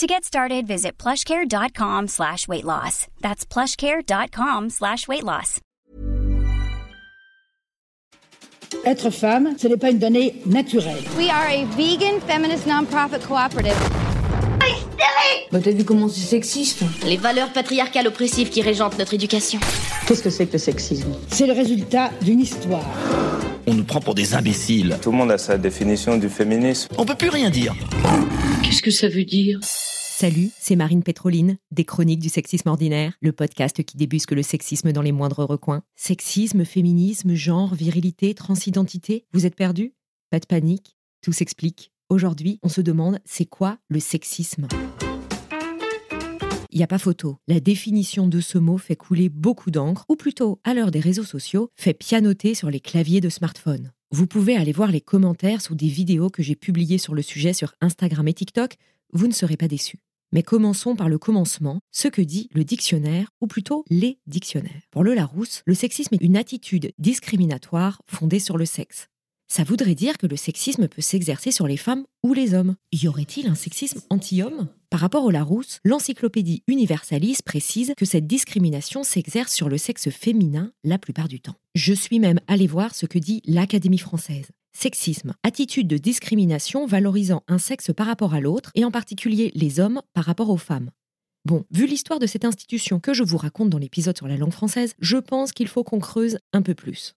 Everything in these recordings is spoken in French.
To get started, visit plushcare.com slash weight loss. That's plushcare.com slash weight loss. Être femme, ce n'est pas une donnée naturelle. We are a vegan feminist nonprofit cooperative. Bah t'as vu comment c'est sexiste Les valeurs patriarcales oppressives qui régentent notre éducation. Qu'est-ce que c'est que le sexisme? C'est le résultat d'une histoire. On nous prend pour des imbéciles. Tout le monde a sa définition du féminisme. On peut plus rien dire. Qu'est-ce que ça veut dire? Salut, c'est Marine Pétroline, des Chroniques du sexisme ordinaire, le podcast qui débusque le sexisme dans les moindres recoins. Sexisme, féminisme, genre, virilité, transidentité, vous êtes perdus? Pas de panique, tout s'explique. Aujourd'hui, on se demande c'est quoi le sexisme? Il n'y a pas photo. La définition de ce mot fait couler beaucoup d'encre, ou plutôt, à l'heure des réseaux sociaux, fait pianoter sur les claviers de smartphone. Vous pouvez aller voir les commentaires sous des vidéos que j'ai publiées sur le sujet sur Instagram et TikTok, vous ne serez pas déçus. Mais commençons par le commencement, ce que dit le dictionnaire, ou plutôt les dictionnaires. Pour le Larousse, le sexisme est une attitude discriminatoire fondée sur le sexe. Ça voudrait dire que le sexisme peut s'exercer sur les femmes ou les hommes. Y aurait-il un sexisme anti-homme? Par rapport au Larousse, l'encyclopédie Universalis précise que cette discrimination s'exerce sur le sexe féminin la plupart du temps. Je suis même allé voir ce que dit l'Académie française. Sexisme, attitude de discrimination valorisant un sexe par rapport à l'autre, et en particulier les hommes par rapport aux femmes. Bon, vu l'histoire de cette institution que je vous raconte dans l'épisode sur la langue française, je pense qu'il faut qu'on creuse un peu plus.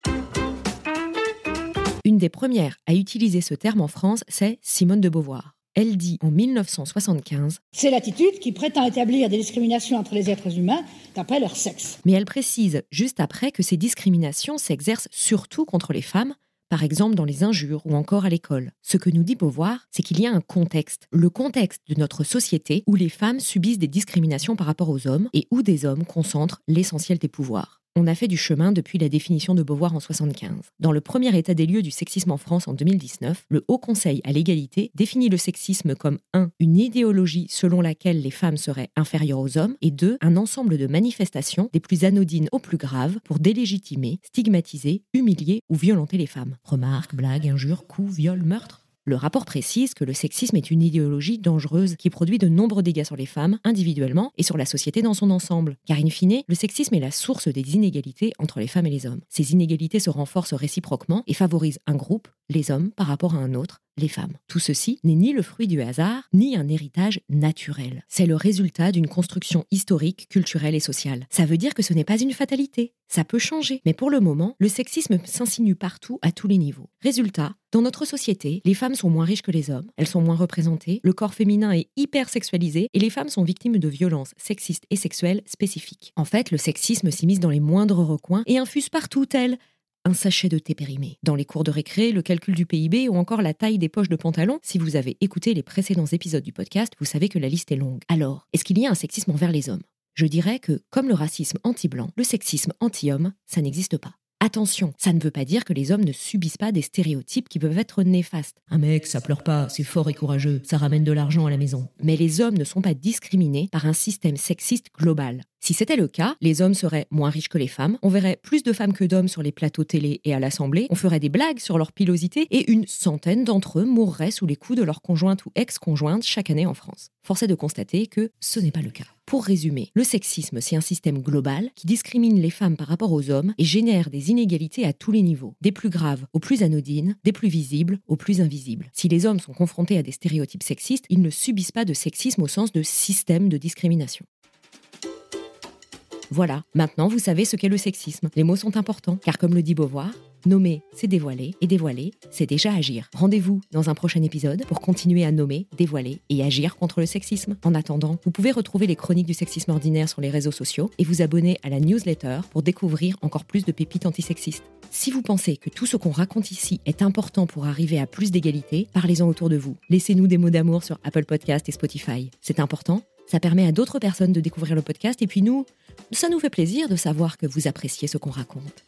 Une des premières à utiliser ce terme en France, c'est Simone de Beauvoir. Elle dit en 1975 C'est l'attitude qui prétend établir des discriminations entre les êtres humains d'après leur sexe. Mais elle précise juste après que ces discriminations s'exercent surtout contre les femmes, par exemple dans les injures ou encore à l'école. Ce que nous dit Beauvoir, c'est qu'il y a un contexte, le contexte de notre société où les femmes subissent des discriminations par rapport aux hommes et où des hommes concentrent l'essentiel des pouvoirs. On a fait du chemin depuis la définition de Beauvoir en 75. Dans le premier état des lieux du sexisme en France en 2019, le Haut Conseil à l'égalité définit le sexisme comme 1. une idéologie selon laquelle les femmes seraient inférieures aux hommes et 2. un ensemble de manifestations des plus anodines aux plus graves pour délégitimer, stigmatiser, humilier ou violenter les femmes. Remarques, blagues, injures, coups, viols, meurtres le rapport précise que le sexisme est une idéologie dangereuse qui produit de nombreux dégâts sur les femmes individuellement et sur la société dans son ensemble. Car in fine, le sexisme est la source des inégalités entre les femmes et les hommes. Ces inégalités se renforcent réciproquement et favorisent un groupe, les hommes, par rapport à un autre, les femmes. Tout ceci n'est ni le fruit du hasard, ni un héritage naturel. C'est le résultat d'une construction historique, culturelle et sociale. Ça veut dire que ce n'est pas une fatalité. Ça peut changer. Mais pour le moment, le sexisme s'insinue partout, à tous les niveaux. Résultat, dans notre société, les femmes sont moins riches que les hommes, elles sont moins représentées, le corps féminin est hyper sexualisé et les femmes sont victimes de violences sexistes et sexuelles spécifiques. En fait, le sexisme s'immisce dans les moindres recoins et infuse partout tel un sachet de thé périmé. Dans les cours de récré, le calcul du PIB ou encore la taille des poches de pantalon, si vous avez écouté les précédents épisodes du podcast, vous savez que la liste est longue. Alors, est-ce qu'il y a un sexisme envers les hommes? Je dirais que, comme le racisme anti-blanc, le sexisme anti-homme, ça n'existe pas. Attention, ça ne veut pas dire que les hommes ne subissent pas des stéréotypes qui peuvent être néfastes. Un mec, ça pleure pas, c'est fort et courageux, ça ramène de l'argent à la maison. Mais les hommes ne sont pas discriminés par un système sexiste global. Si c'était le cas, les hommes seraient moins riches que les femmes, on verrait plus de femmes que d'hommes sur les plateaux télé et à l'Assemblée, on ferait des blagues sur leur pilosité et une centaine d'entre eux mourraient sous les coups de leur conjointe ou ex-conjointe chaque année en France. Force est de constater que ce n'est pas le cas. Pour résumer, le sexisme, c'est un système global qui discrimine les femmes par rapport aux hommes et génère des inégalités à tous les niveaux, des plus graves aux plus anodines, des plus visibles aux plus invisibles. Si les hommes sont confrontés à des stéréotypes sexistes, ils ne subissent pas de sexisme au sens de système de discrimination. Voilà, maintenant vous savez ce qu'est le sexisme. Les mots sont importants, car comme le dit Beauvoir, nommer, c'est dévoiler, et dévoiler, c'est déjà agir. Rendez-vous dans un prochain épisode pour continuer à nommer, dévoiler et agir contre le sexisme. En attendant, vous pouvez retrouver les chroniques du sexisme ordinaire sur les réseaux sociaux et vous abonner à la newsletter pour découvrir encore plus de pépites antisexistes. Si vous pensez que tout ce qu'on raconte ici est important pour arriver à plus d'égalité, parlez-en autour de vous. Laissez-nous des mots d'amour sur Apple Podcast et Spotify. C'est important Ça permet à d'autres personnes de découvrir le podcast et puis nous, ça nous fait plaisir de savoir que vous appréciez ce qu'on raconte.